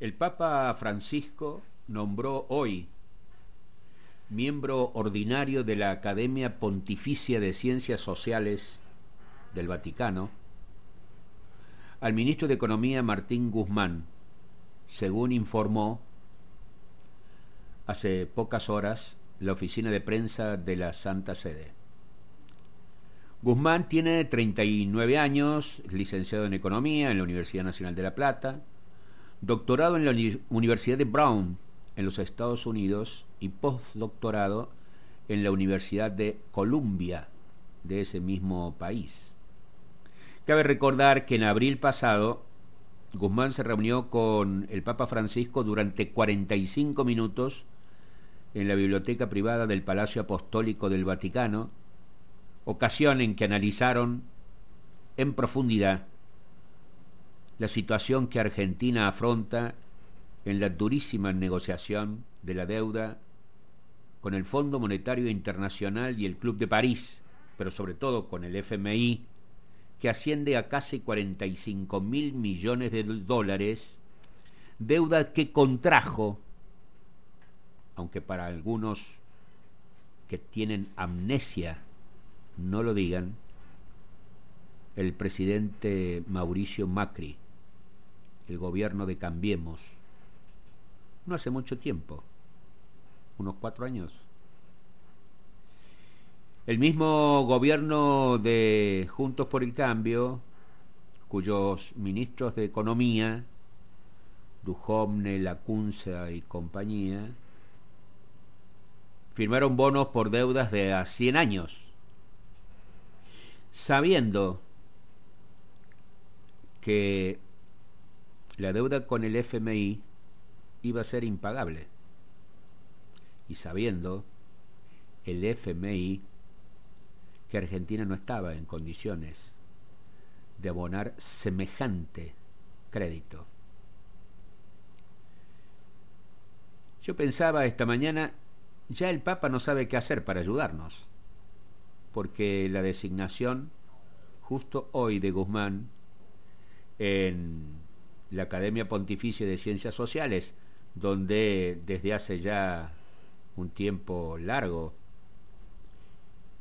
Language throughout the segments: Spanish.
El Papa Francisco nombró hoy miembro ordinario de la Academia Pontificia de Ciencias Sociales del Vaticano al ministro de Economía Martín Guzmán, según informó hace pocas horas la oficina de prensa de la Santa Sede. Guzmán tiene 39 años, licenciado en Economía en la Universidad Nacional de La Plata, doctorado en la Universidad de Brown en los Estados Unidos y postdoctorado en la Universidad de Columbia de ese mismo país. Cabe recordar que en abril pasado Guzmán se reunió con el Papa Francisco durante 45 minutos en la biblioteca privada del Palacio Apostólico del Vaticano, ocasión en que analizaron en profundidad la situación que Argentina afronta en la durísima negociación de la deuda con el Fondo Monetario Internacional y el Club de París, pero sobre todo con el FMI, que asciende a casi 45 mil millones de dólares, deuda que contrajo, aunque para algunos que tienen amnesia no lo digan, el presidente Mauricio Macri el gobierno de Cambiemos, no hace mucho tiempo, unos cuatro años. El mismo gobierno de Juntos por el Cambio, cuyos ministros de Economía, Dujovne, Lacunza y compañía, firmaron bonos por deudas de a 100 años, sabiendo que la deuda con el FMI iba a ser impagable. Y sabiendo el FMI que Argentina no estaba en condiciones de abonar semejante crédito. Yo pensaba esta mañana, ya el Papa no sabe qué hacer para ayudarnos, porque la designación justo hoy de Guzmán en la Academia Pontificia de Ciencias Sociales, donde desde hace ya un tiempo largo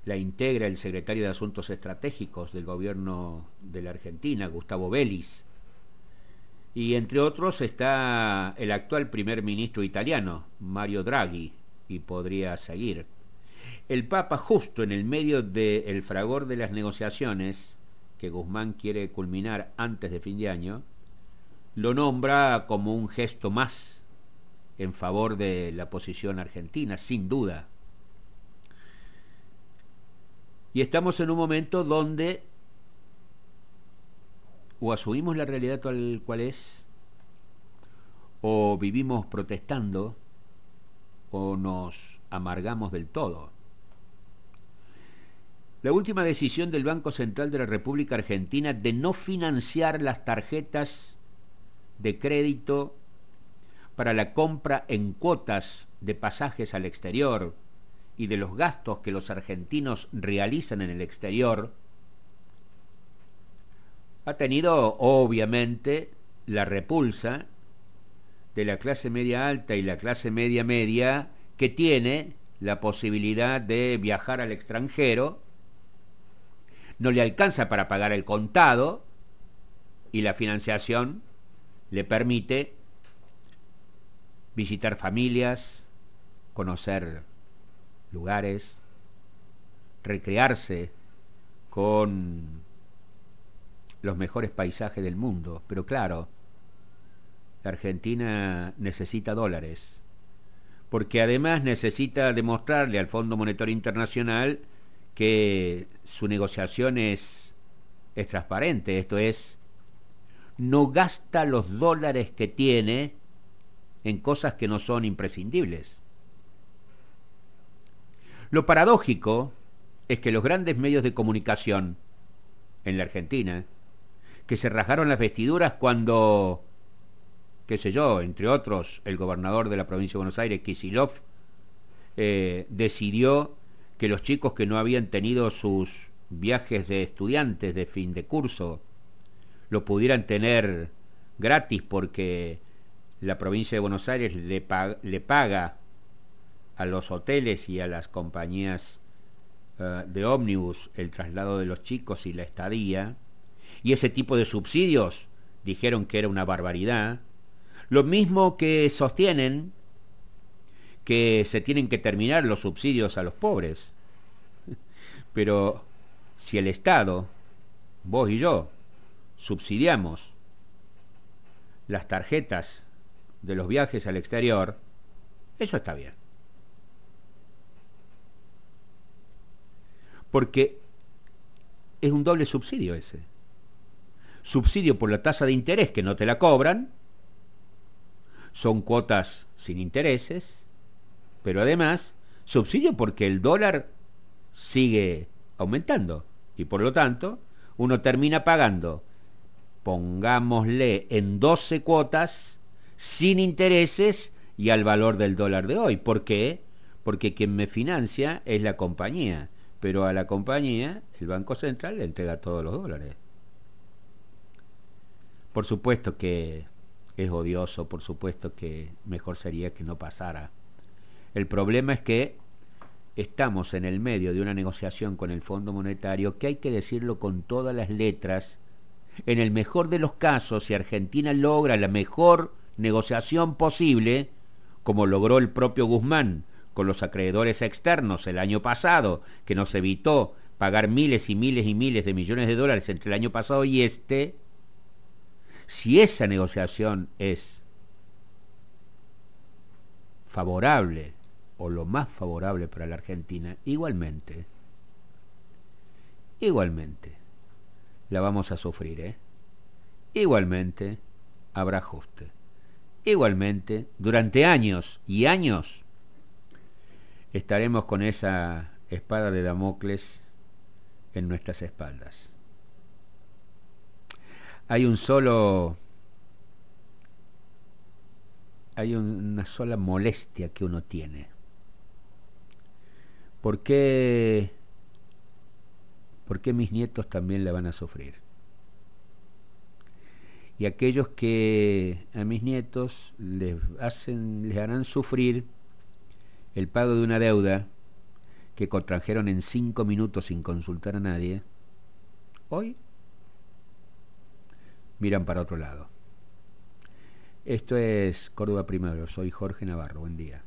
la integra el secretario de Asuntos Estratégicos del gobierno de la Argentina, Gustavo Vélez, y entre otros está el actual primer ministro italiano, Mario Draghi, y podría seguir. El Papa, justo en el medio del fragor de las negociaciones que Guzmán quiere culminar antes de fin de año, lo nombra como un gesto más en favor de la posición argentina, sin duda. Y estamos en un momento donde o asumimos la realidad tal cual es, o vivimos protestando, o nos amargamos del todo. La última decisión del Banco Central de la República Argentina de no financiar las tarjetas de crédito para la compra en cuotas de pasajes al exterior y de los gastos que los argentinos realizan en el exterior, ha tenido obviamente la repulsa de la clase media alta y la clase media media que tiene la posibilidad de viajar al extranjero, no le alcanza para pagar el contado y la financiación le permite visitar familias, conocer lugares, recrearse con los mejores paisajes del mundo. Pero claro, la Argentina necesita dólares, porque además necesita demostrarle al Fondo Monetario Internacional que su negociación es, es transparente, esto es, no gasta los dólares que tiene en cosas que no son imprescindibles. Lo paradójico es que los grandes medios de comunicación en la Argentina, que se rajaron las vestiduras cuando, qué sé yo, entre otros, el gobernador de la provincia de Buenos Aires, Kisilov, eh, decidió que los chicos que no habían tenido sus viajes de estudiantes de fin de curso lo pudieran tener gratis porque la provincia de Buenos Aires le paga, a los hoteles y a las compañías eh, de ómnibus el traslado de los chicos y la estadía, y ese tipo de subsidios dijeron que era una barbaridad, lo mismo que sostienen que se tienen que terminar los subsidios a los pobres. Pero si el Estado, vos y yo, subsidiamos las tarjetas de los viajes al exterior, eso está bien. Porque es un doble subsidio ese. Subsidio por la tasa de interés que no te la cobran, son cuotas sin intereses, pero además subsidio porque el dólar sigue aumentando y por lo tanto uno termina pagando, pongámosle en 12 cuotas, sin intereses y al valor del dólar de hoy. ¿Por qué? Porque quien me financia es la compañía, pero a la compañía el Banco Central le entrega todos los dólares. Por supuesto que es odioso, por supuesto que mejor sería que no pasara. El problema es que estamos en el medio de una negociación con el Fondo Monetario que hay que decirlo con todas las letras. En el mejor de los casos, si Argentina logra la mejor negociación posible, como logró el propio Guzmán con los acreedores externos el año pasado, que nos evitó pagar miles y miles y miles de millones de dólares entre el año pasado y este, si esa negociación es favorable o lo más favorable para la Argentina, igualmente, igualmente, la vamos a sufrir, ¿eh? Igualmente habrá ajuste. Igualmente, durante años y años estaremos con esa espada de Damocles en nuestras espaldas. Hay un solo hay una sola molestia que uno tiene. ¿Por qué, ¿Por qué mis nietos también la van a sufrir? y aquellos que a mis nietos les hacen les harán sufrir el pago de una deuda que contrajeron en cinco minutos sin consultar a nadie, hoy miran para otro lado. Esto es Córdoba Primero, soy Jorge Navarro, buen día.